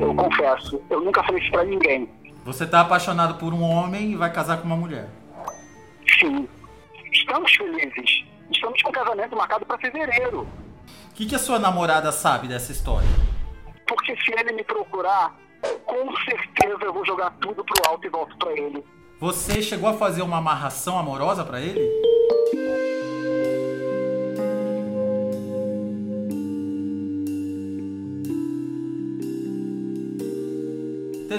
eu confesso. Eu nunca falei isso pra ninguém. Você tá apaixonado por um homem e vai casar com uma mulher. Sim. Estamos felizes. Estamos com o casamento marcado para fevereiro. O que, que a sua namorada sabe dessa história? Porque se ele me procurar, com certeza eu vou jogar tudo pro alto e volto pra ele. Você chegou a fazer uma amarração amorosa pra ele?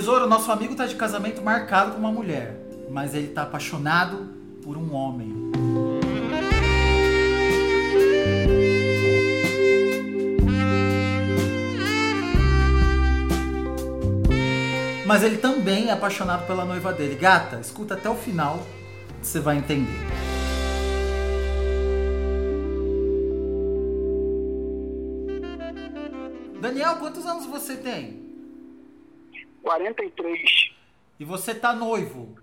Tesouro, nosso amigo tá de casamento marcado com uma mulher, mas ele tá apaixonado por um homem. Mas ele também é apaixonado pela noiva dele. Gata, escuta até o final, você vai entender. Daniel, quantos anos você tem? 43. E você tá noivo?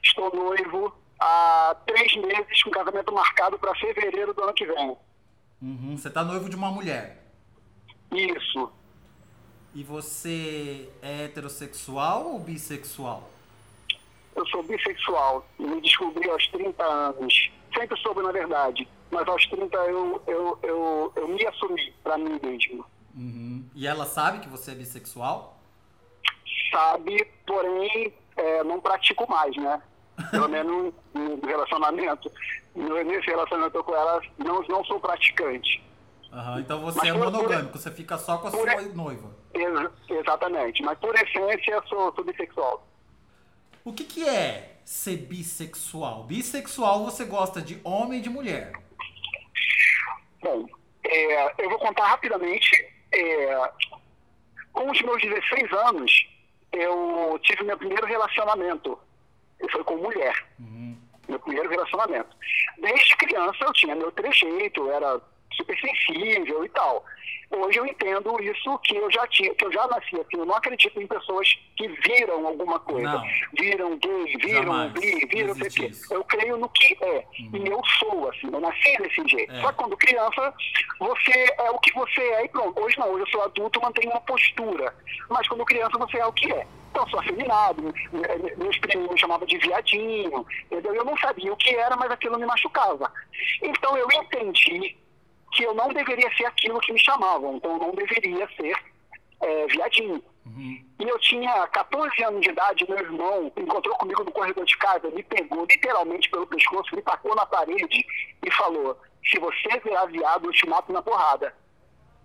Estou noivo há três meses com casamento marcado para fevereiro do ano que vem. Uhum, você tá noivo de uma mulher. Isso. E você é heterossexual ou bissexual? Eu sou bissexual. Me descobri aos 30 anos. Sempre soube, na verdade. Mas aos 30 eu, eu, eu, eu me assumi para mim mesmo. Uhum. E ela sabe que você é bissexual? Sabe, porém é, não pratico mais, né? Pelo menos no relacionamento. Nesse relacionamento com ela, não, não sou praticante. Uhum, então você Mas é por- monogâmico, você fica só com a por- sua noiva. Ex- exatamente. Mas por essência, sou, sou bissexual. O que, que é ser bissexual? Bissexual você gosta de homem e de mulher. Bom, é, eu vou contar rapidamente. É, com os meus 16 anos, eu tive meu primeiro relacionamento. Foi com mulher. Meu primeiro relacionamento. Desde criança eu tinha meu trejeito, eu era super sensível e tal. Hoje eu entendo isso que eu já tinha, que eu já nasci assim. Eu não acredito em pessoas que viram alguma coisa. Não. Viram gay, viram bi, viram Não sei quê. Eu creio no que é. E eu sou, assim, eu nasci desse jeito. É. Só que quando criança, você é o que você é e pronto. Hoje não, hoje eu sou adulto, mantenho uma postura. Mas quando criança você é o que é. Então, eu sou afeminado, me- meus primos me chamavam de viadinho, entendeu? Eu não sabia o que era, mas aquilo me machucava. Então eu entendi que eu não deveria ser aquilo que me chamavam, então eu não deveria ser é, viadinho. E eu tinha 14 anos de idade, meu irmão encontrou comigo no corredor de casa, me pegou literalmente pelo pescoço, me tacou na parede e falou: se você virar viado, eu te mato na porrada.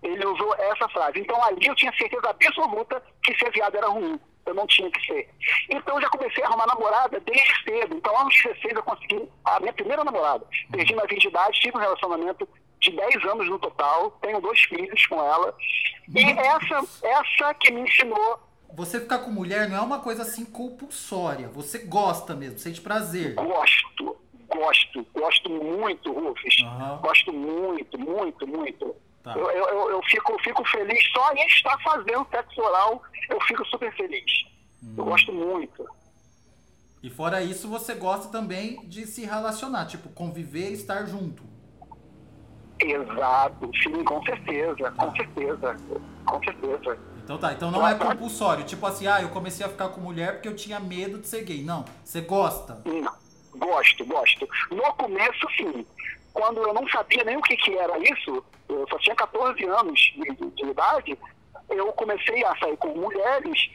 Ele usou essa frase. Então ali eu tinha certeza absoluta que ser viado era ruim. Eu não tinha que ser. Então eu já comecei a arrumar namorada desde cedo. Então aos 16 eu consegui a minha primeira namorada. Perdi na 20 de idade, tive um relacionamento de 10 anos no total, tenho dois filhos com ela. E essa, essa que me ensinou Você ficar com mulher não é uma coisa assim compulsória. Você gosta mesmo, sente prazer. Gosto, gosto, gosto muito, Rufus. Aham. Gosto muito, muito, muito. Tá. Eu, eu, eu, eu fico, fico feliz só em estar fazendo sexo oral, eu fico super feliz. Hum. Eu gosto muito. E fora isso, você gosta também de se relacionar, tipo, conviver e estar junto. Exato, sim, com certeza, com certeza, com certeza. Então tá, então não é compulsório. Tipo assim, ah, eu comecei a ficar com mulher porque eu tinha medo de ser gay. Não, você gosta. Não, gosto, gosto. No começo, sim. Quando eu não sabia nem o que, que era isso, eu só tinha 14 anos de, de- de idade, eu comecei a sair com mulheres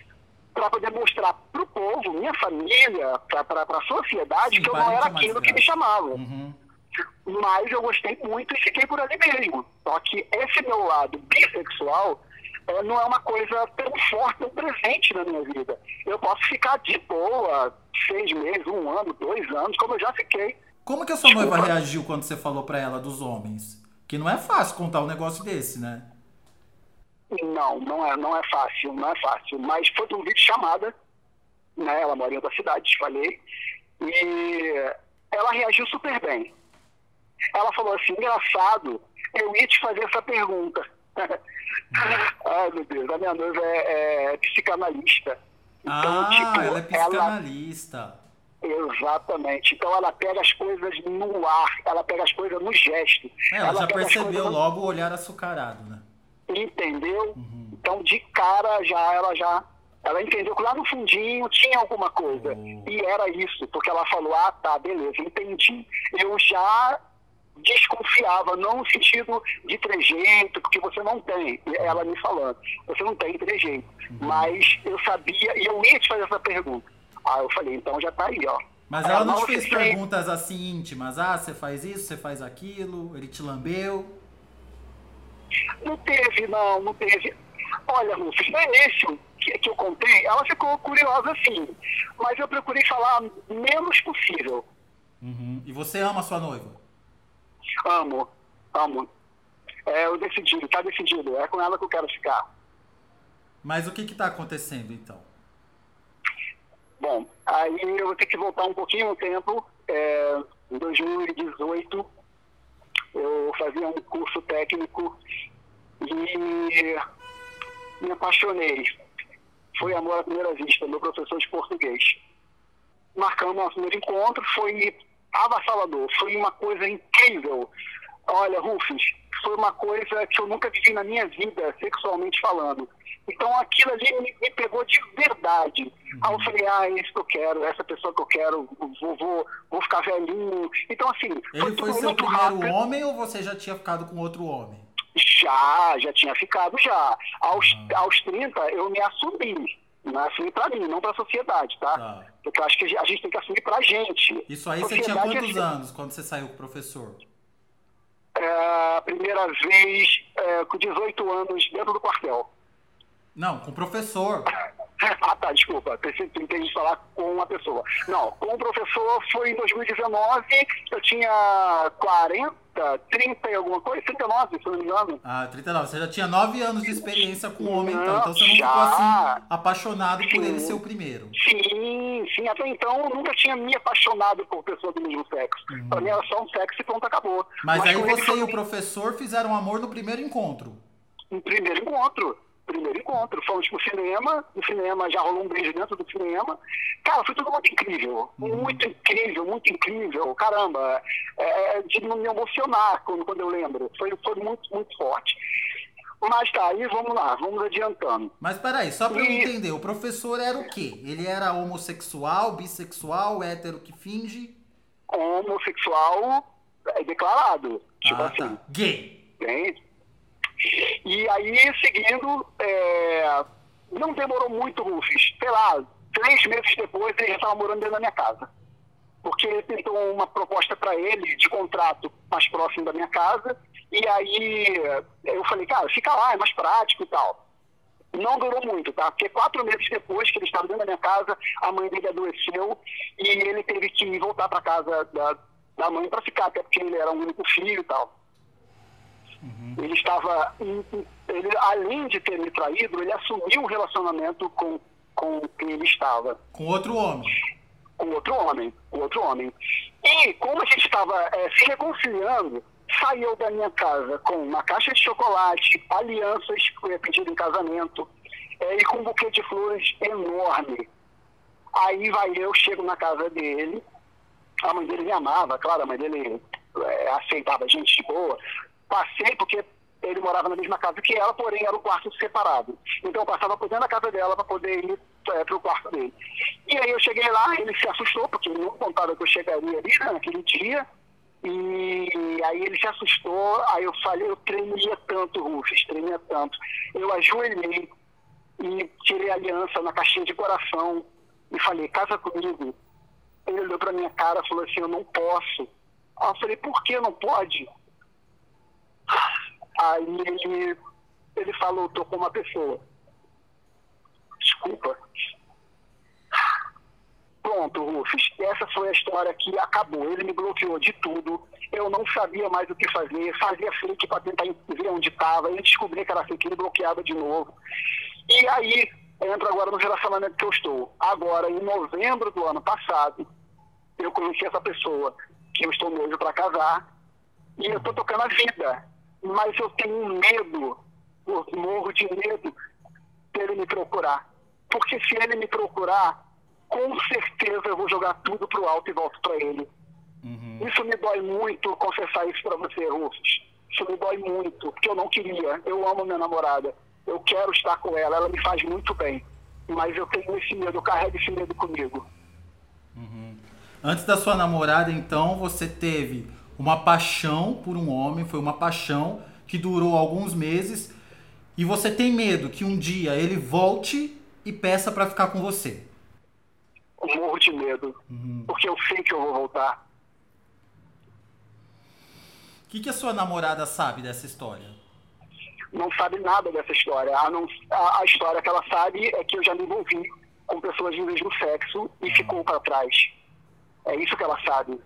para poder mostrar para o povo, minha família, para a sociedade, Sim, que eu não era aquilo que me chamavam. Uhum. Mas eu gostei muito e fiquei por ali mesmo. Só que esse meu lado bissexual eh, não é uma coisa tão forte, tão presente na minha vida. Eu posso ficar de boa seis meses, um ano, dois anos, como eu já fiquei. Como que a sua noiva reagiu quando você falou pra ela dos homens? Que não é fácil contar um negócio desse, né? Não, não é, não é fácil, não é fácil. Mas foi um vídeo chamada, né? Ela mora em outra cidade, falei. E ela reagiu super bem. Ela falou assim, engraçado, eu ia te fazer essa pergunta. Ai, meu Deus, a minha noiva é, é psicanalista. Então, ah, tipo, ela é psicanalista. Exatamente. Então ela pega as coisas no ar, ela pega as coisas no gesto. É, ela, já pega as percebeu coisas logo o olhar açucarado, né? Entendeu? Então, de cara, já ela já ela entendeu que lá no fundinho tinha alguma coisa. Hum. E era isso, porque ela falou, ah, tá, beleza, entendi. Eu já desconfiava, não no sentido de trejeito, porque você não tem, ela me falando, você não tem trejeito. Mas eu sabia, e eu ia te fazer essa pergunta. Ah, eu falei, então já tá aí, ó. Mas ela não te você fez tem- perguntas assim íntimas. Ah, você faz isso, você faz aquilo, ele te lambeu. Não teve, não, não teve. Olha, Rufus, no início que, que eu contei, ela ficou curiosa sim, mas eu procurei falar menos possível. Uhum. E você ama sua noiva? Amo, amo. É, eu decidi, tá decidido, é com ela que eu quero ficar. Mas o que que tá acontecendo então? Bom, aí eu vou ter que voltar um pouquinho no tempo. É, em 2018, eu fazia um curso técnico e me apaixonei. Foi amor à primeira vista, meu professor de português. Marcamos nosso primeiro encontro, foi avassalador, foi uma coisa incrível. Olha, Rufus, foi uma coisa que eu nunca vivi na minha vida, sexualmente falando. Então aquilo ali me, me pegou de verdade. Aí eu falei, ah, é isso que eu quero, essa pessoa que eu quero, vou, vou, vou ficar velhinho. Então, assim, Ele foi tudo seu primeiro rápido. homem ou você já tinha ficado com outro homem? Já, já tinha ficado já. Aos, aos 30 eu me assumi. Me assumi pra mim, não pra sociedade, tá? Tá. Porque eu acho que a gente tem que assumir pra gente. Isso aí você tinha é quantos anos quando você saiu com o professor? É, a primeira vez é, com 18 anos dentro do quartel. Não, com o professor. Ah, tá, desculpa. Pensei que entendi falar com uma pessoa. Não, com o professor foi em 2019, eu tinha 40, 30 e alguma coisa, 39, se não me engano. Ah, 39. Você já tinha 9 anos de experiência com o homem, então. Então você não ficou já. assim, apaixonado por Sim. ele ser o primeiro. Sim, sim. Até então eu nunca tinha me apaixonado por pessoa do mesmo sexo. Pra mim era só um sexo e pronto, acabou. Uhum. Mas, aí você e o professor fizeram amor no primeiro encontro. um primeiro encontro. Primeiro encontro. Fomos pro cinema, no cinema já rolou um beijo dentro do cinema. Cara, foi tudo muito incrível. Uhum. Muito incrível, muito incrível. Caramba, é, é de me emocionar quando, quando eu lembro. Foi, foi muito, muito forte. Mas tá, aí vamos lá, vamos adiantando. Mas peraí, só pra eu E- entender, o professor era o quê? Ele era homossexual, bissexual, hétero que finge? Homossexual é declarado. Tipo ah, assim. tá. Gay. Entende? E aí, seguindo, é, não demorou muito, Rufus. Sei lá, três meses depois ele já estava morando dentro da minha casa. Porque ele tentou uma proposta para ele de contrato mais próximo da minha casa. E aí eu falei, cara, fica lá, é mais prático e tal. Não durou muito, tá? Porque quatro meses depois que ele estava dentro da minha casa, a mãe dele adoeceu e ele teve que voltar para casa da, da mãe para ficar, até porque ele era o único filho e tal. Ele estava, ele, além de ter me traído, ele assumiu um relacionamento com, com quem ele estava, Com outro homem. com outro homem, com outro homem. E como a gente estava eh, se reconciliando, saiu da minha casa com uma caixa de chocolate, alianças que eu ia pedir em casamento, eh, e com um buquê de flores enorme. Aí vai eu, chego na casa dele, a mãe dele me amava, claro, a mãe dele eh, aceitava a gente de boa. Passei porque ele morava na mesma casa que ela, porém era um quarto separado. Então eu passava por dentro da casa dela para poder ir para o quarto dele. E aí eu cheguei lá, ele se assustou, porque ele não contava que eu chegaria ali né, naquele dia. E aí ele se assustou, aí eu falei, eu tremia tanto, Rufus, tremia tanto. Eu ajoelhei e tirei a aliança na caixinha de coração e falei, casa comigo. Ele olhou pra minha cara e falou assim, eu não posso. Aí eu falei, por que não pode? Aí ele, ele falou, tô com uma pessoa. Desculpa. Pronto, Rufus. Essa foi a história que acabou. Ele me bloqueou de tudo. Eu não sabia mais o que fazer. Fazia fake para tentar ver onde estava. Ele descobri que era fake, ele bloqueava de novo. E aí, entro agora no relacionamento que eu estou. Agora, em novembro do ano passado, eu conheci essa pessoa que eu estou noivo para casar. E eu estou tocando a vida. Mas eu tenho um medo, eu morro de medo dele me procurar. Porque se ele me procurar, com certeza eu vou jogar tudo pro alto e volto para ele. Uhum. Isso me dói muito confessar isso para você, Rufus. Isso me dói muito, porque eu não queria. Eu amo minha namorada. eu quero estar com ela, ela me faz muito bem. Mas eu tenho esse medo, eu carrego esse medo comigo. Antes da sua namorada, então, você teve uma paixão por um homem, foi uma paixão que durou alguns meses, e você tem medo que um dia ele volte e peça pra ficar com você. Eu morro de medo, porque eu sei que eu vou voltar. O que, que a sua namorada sabe dessa história? Não sabe nada dessa história. A, não- a- a história que ela sabe é que eu já me envolvi com pessoas do mesmo sexo e ficou para trás. É isso que ela sabe.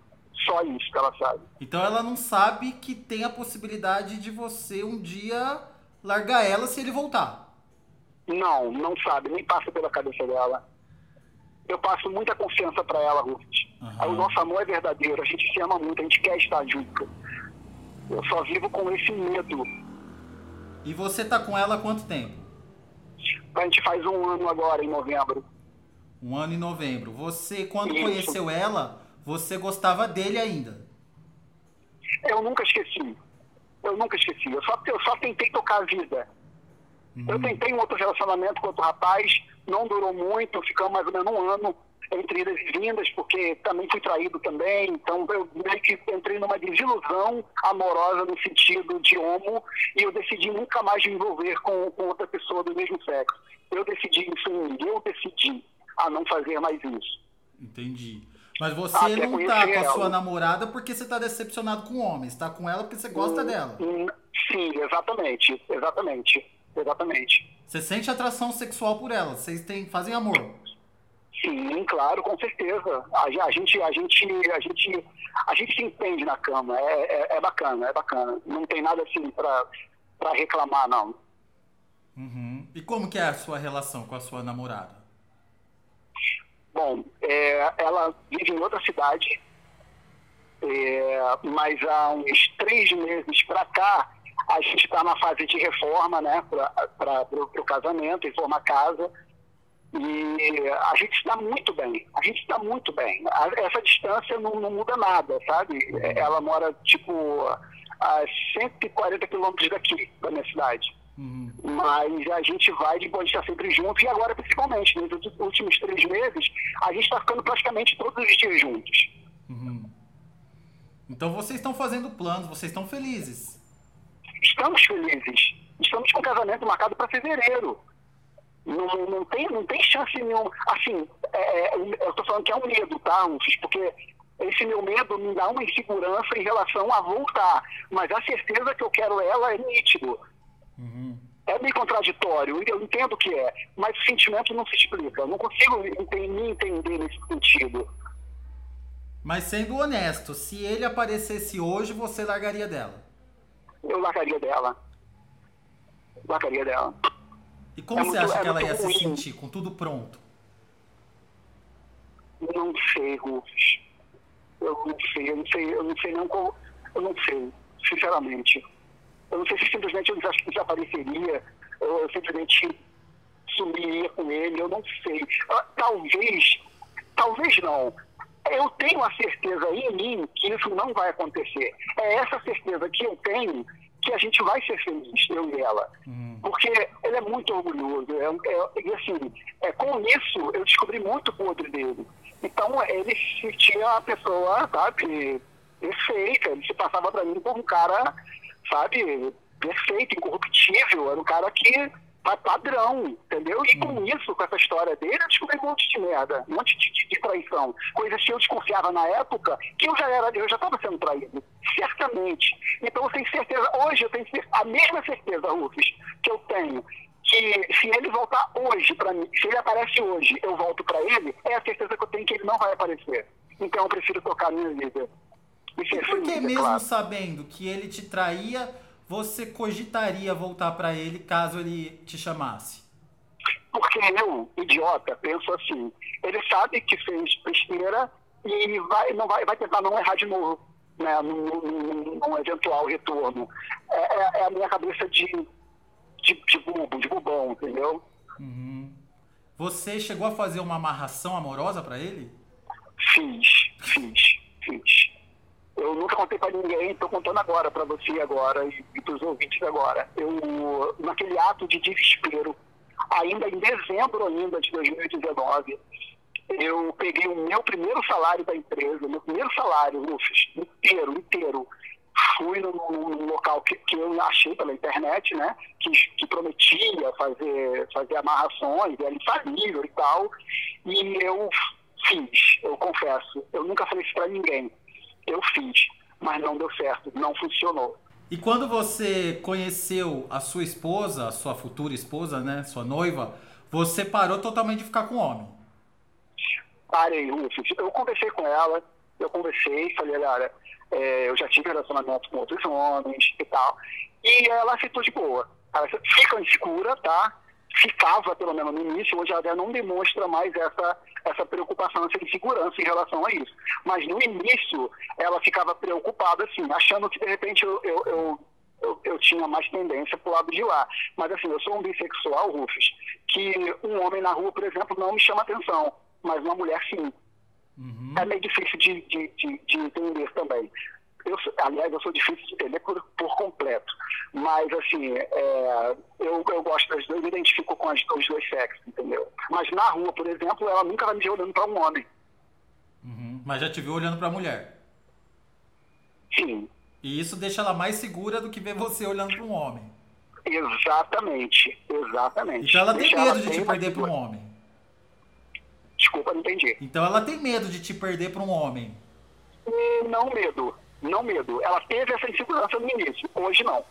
Só isso que ela sabe. Então ela não sabe que tem a possibilidade de você um dia largar ela se ele voltar. Não, não sabe, nem passa pela cabeça dela. Eu passo muita confiança para ela, Rufus. Aham. O nosso amor é verdadeiro, a gente se ama muito, a gente quer estar junto. Eu só vivo com esse medo. E você tá com ela há quanto tempo? A gente faz um ano agora, em novembro. Um ano em novembro. Você, quando Isso. conheceu ela, você gostava dele ainda. Eu nunca esqueci. Eu nunca esqueci. Eu só, eu só tentei tocar a vida. Eu tentei um outro relacionamento com outro rapaz, não durou muito, ficamos mais ou menos um ano entre idas e vindas, porque também fui traído também, então eu meio que entrei numa desilusão amorosa no sentido de homo, e eu decidi nunca mais me envolver com, com outra pessoa do mesmo sexo. Eu decidi isso em mim, eu decidi a não fazer mais isso. Entendi. Mas você Até não tá com a ela. sua namorada porque você tá decepcionado com homens. Tá com ela porque você gosta dela. Hum, Sim, exatamente, exatamente, exatamente. Você sente atração sexual por ela. Vocês têm, fazem amor. Sim, claro, com certeza. A, a gente, a gente, a gente, a gente se entende na cama. É, é, é bacana, é bacana. Não tem nada assim pra, pra reclamar, não. Uhum. E como que é a sua relação com a sua namorada? Bom, é, ela vive em outra cidade, é, mas há uns três meses pra cá a gente está na fase de reforma, né, para o casamento, reformar a casa. E a gente está muito bem, a gente está muito bem. A- essa distância não, não muda nada, sabe? Ela mora, tipo, a 140 quilômetros daqui, da minha cidade. Uhum. Mas a gente vai de boa, a gente está sempre junto. E agora, principalmente, nos últimos- três meses, a gente está ficando praticamente todos os dias juntos. Uhum. Então vocês estão fazendo planos, vocês estão felizes. Estamos felizes. Estamos com casamento marcado para fevereiro. Não, não, tem, não tem chance nenhuma. Assim, é, é, eu estou falando que é um medo, tá, Rufus? Porque esse meu medo me dá uma insegurança em relação a voltar. Mas a certeza que eu quero ela é nítido. Uhum. É meio contraditório, eu entendo que é, mas o sentimento não se explica. Eu não consigo me entender nesse sentido. Mas sendo honesto, se ele aparecesse hoje, você largaria dela. Eu largaria dela. Largaria dela. E como É você muito- acha é que ela ia se ruim. sentir com tudo pronto? Não sei, Rufus. Eu não sei, eu não sei, eu não sei não como. Eu não sei, sinceramente. Eu não sei se simplesmente eu desa- desapareceria, ou eu simplesmente sumiria com ele, eu não sei. Ah, Talvez, talvez não. Eu tenho a certeza em mim que isso não vai acontecer. É essa certeza que eu tenho que a gente vai ser feliz, eu e ela. Uhum. Porque ele é muito orgulhoso. É, é- e assim, é, com isso eu descobri muito podre dele. Então ele se sentia uma pessoa, sabe, perfeita. Ele se passava pra mim por um cara, sabe, perfeito, incorruptível. Era um cara que pa- padrão, entendeu? E com isso, com essa história dele, eu descobri um monte de merda, um monte de, de- de traição. Coisas que eu desconfiava na época, que eu já era, eu já estava sendo traído, certamente. Então eu tenho certeza, hoje eu tenho a mesma certeza, Rufus, que eu tenho que se ele voltar hoje para mim, se ele aparece hoje, eu volto para ele, é a certeza que eu tenho que ele não vai aparecer. Então eu prefiro tocar a minha vida. E ser E por que é mesmo claro. sabendo que ele te traía, você cogitaria voltar pra ele caso ele te chamasse? Porque eu, idiota, penso assim, ele sabe que fez besteira e vai, não vai, vai tentar não errar de novo, né, num, num- num eventual retorno. É, é- é a minha cabeça de, de, de bobo, de bobão, entendeu? Uhum. Você chegou a fazer uma amarração amorosa pra ele? Fiz, fiz, fiz. Eu, nunca contei para ninguém, estou contando agora para você agora e, e para os ouvintes agora. Eu, naquele ato de desespero, ainda em dezembro ainda de 2019, eu peguei o meu primeiro salário da empresa, meu primeiro salário, Rufus, inteiro, inteiro. Fui no local que, que, eu achei pela internet, né? Que, que prometia fazer, fazer amarrações, era infalível e tal. E eu fiz, eu confesso. Eu nunca falei isso para ninguém. Eu fiz, mas não deu certo, não funcionou. E quando você conheceu a sua esposa, a sua futura esposa, né, sua noiva, você parou totalmente de ficar com o homem? Parei, Rufus. Eu conversei com ela, eu conversei, falei, olha, é, eu já tive relacionamento com outros homens e tal. E ela aceitou de boa. Ela fica insegura, tá? Ficava, pelo menos no início, hoje ela não demonstra mais essa, essa preocupação, essa insegurança em relação a isso. Mas no início, ela ficava preocupada, assim, achando que de repente eu, eu, eu eu, eu, tinha mais tendência para o lado de lá. Mas assim, eu sou um bissexual, Rufus, que um homem na rua, por exemplo, não me chama atenção, mas uma mulher sim. Uhum. É meio difícil de, de, de, de entender também. Eu, aliás, eu sou difícil de entender por, por completo. Mas, assim, é, eu, eu gosto das duas, me identifico com as, os dois sexos, entendeu? Mas na rua, por exemplo, ela nunca vai me ver olhando para um homem. Uhum. Mas já te viu olhando para a mulher? Sim. E isso deixa ela mais segura do que ver você olhando para um homem. Exatamente, exatamente. Então ela tem deixa medo ela de te perder para um homem. Desculpa, não entendi. Então ela tem medo de te perder para um homem. Não medo, não medo. Ela teve essa insegurança no início, hoje não.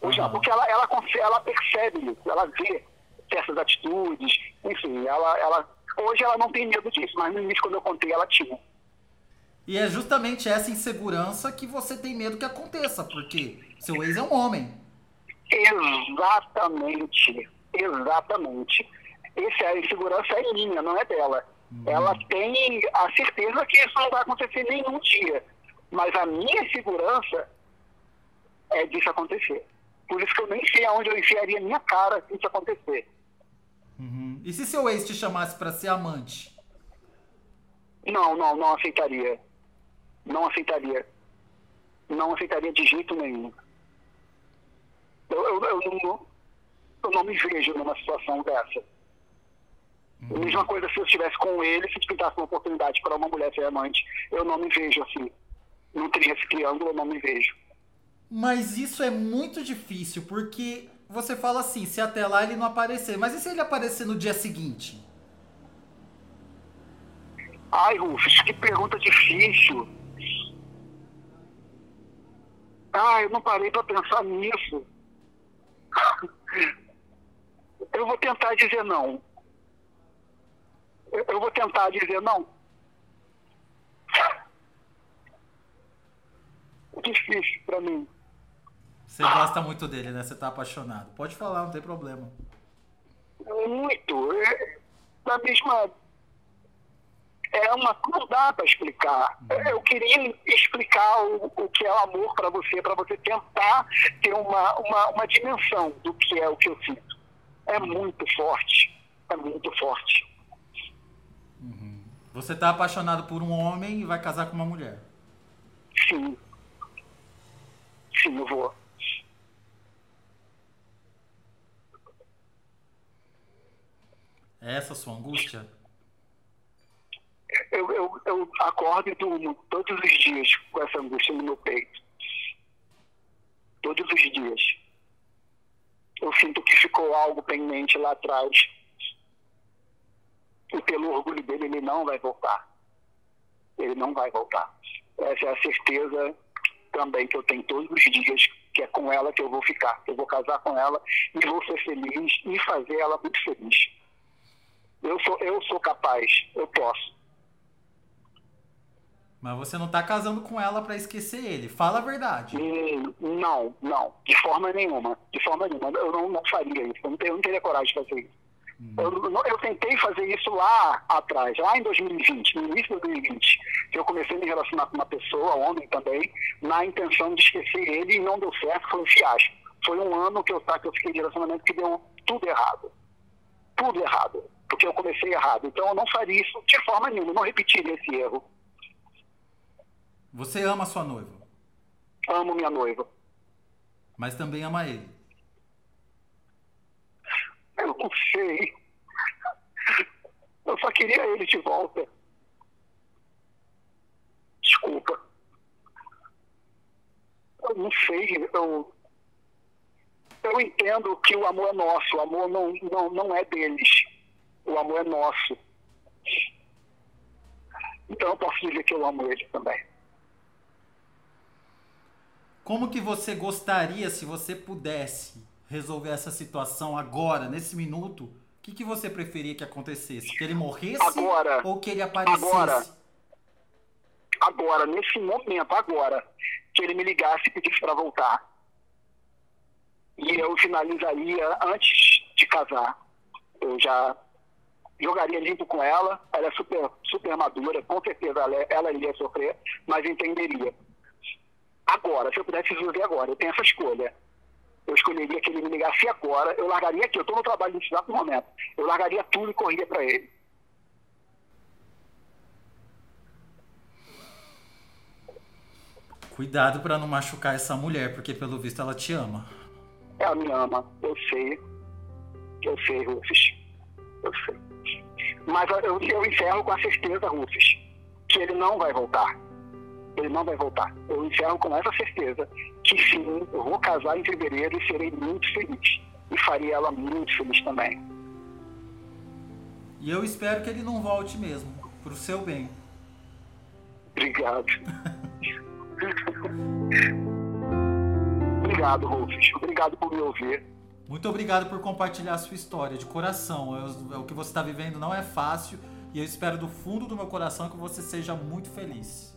Hoje uhum. não, porque ela, ela, ela percebe isso, ela vê certas atitudes, enfim, ela, ela, hoje ela não tem medo disso, mas no início quando eu contei ela tinha. E é justamente essa insegurança que você tem medo que aconteça, porque seu ex é um homem. Exatamente, exatamente. Essa a insegurança é minha, não é dela. Uhum. Ela tem a certeza que isso não vai acontecer nenhum dia. Mas a minha segurança é disso acontecer. Por isso que eu nem sei aonde eu enfiaria minha cara se isso acontecer. Uhum. E se seu ex te chamasse para ser amante? Não, não, não aceitaria. Não aceitaria. Não aceitaria de jeito nenhum. Eu, eu, eu, não, eu não me vejo numa situação dessa. Uhum. Mesma coisa se eu estivesse com ele, se pintasse uma oportunidade para uma mulher ser amante, eu não me vejo assim. Não teria esse triângulo, eu não me vejo. Mas isso é muito difícil, porque você fala assim, se até lá ele não aparecer, mas e se ele aparecer no dia seguinte? Ai, Rufus, que pergunta difícil. Ah, eu não parei para pensar nisso. Eu vou tentar dizer não eu, eu vou tentar dizer não. É difícil para mim. Você gosta muito dele, né? Você tá apaixonado. Pode falar, não tem problema. Muito. É, da mesma. É uma. Não dá para explicar. Uhum. Eu queria explicar o, o que é o amor para você, para você tentar ter uma, uma, uma dimensão do que é o que eu sinto. É muito forte. É muito forte. Você tá apaixonado por um homem e vai casar com uma mulher? Sim. Sim, eu vou. É essa a sua angústia? Eu, eu, eu acordo e durmo todos os dias com essa angústia no meu peito. Todos os dias. Eu sinto que ficou algo pendente lá atrás e pelo orgulho dele ele não vai voltar. Ele não vai voltar. Essa é a certeza também que eu tenho todos os dias, que é com ela que eu vou ficar. Eu vou casar com ela e vou ser feliz e fazer ela muito feliz. Eu sou, eu sou capaz, eu posso. Mas você não está casando com ela para esquecer ele. Fala a verdade. Hum, não, não. De forma nenhuma. De forma nenhuma. Eu não, não faria isso. Eu não, eu não teria coragem de fazer isso. Eu, eu, tentei fazer isso lá atrás, lá em 2020, no início de 2020, que eu comecei a me relacionar com uma pessoa, homem também, na intenção de esquecer ele e não deu certo, foi um fiasco. Foi um ano que eu, que eu fiquei de relacionamento que deu tudo errado. Tudo errado. Porque eu comecei errado. Então eu não faria isso de forma nenhuma, não repetiria esse erro. Você ama sua noiva? Amo minha noiva. Mas também ama ele. Não sei. Eu só queria ele de volta. Desculpa. Eu não sei. Eu, eu entendo que o amor é nosso. O amor não, não, não é deles. O amor é nosso. Então eu posso dizer que eu amo ele também. Como que você gostaria, se você pudesse, resolver essa situação agora, nesse minuto? O que, que você preferia que acontecesse? Que ele morresse agora, ou que ele aparecesse? Agora, agora, nesse momento, agora, que ele me ligasse e pedisse para voltar. E eu finalizaria antes de casar. Eu já jogaria limpo com ela, ela é super, super madura, com certeza ela, ela iria sofrer, mas entenderia. Agora, se eu pudesse resolver agora, eu tenho essa escolha. Escolheria que ele me ligasse agora, eu largaria aqui, eu estou no trabalho nesse exato momento, eu largaria tudo e corria para ele. Cuidado para não machucar essa mulher, porque pelo visto ela te ama. Ela me ama, eu sei. Eu sei, Rufus. Eu sei. Mas eu, eu encerro com a certeza, Rufus, que ele não vai voltar. Ele não vai voltar. Eu encerro com essa certeza que sim, eu vou casar em fevereiro e serei muito feliz. E faria ela muito feliz também. E eu espero que ele não volte mesmo, pro seu bem. Obrigado. Obrigado, Rufus. Obrigado por me ouvir. Muito obrigado por compartilhar a sua história de coração. É o que você está vivendo não é fácil e eu espero do fundo do meu coração que você seja muito feliz.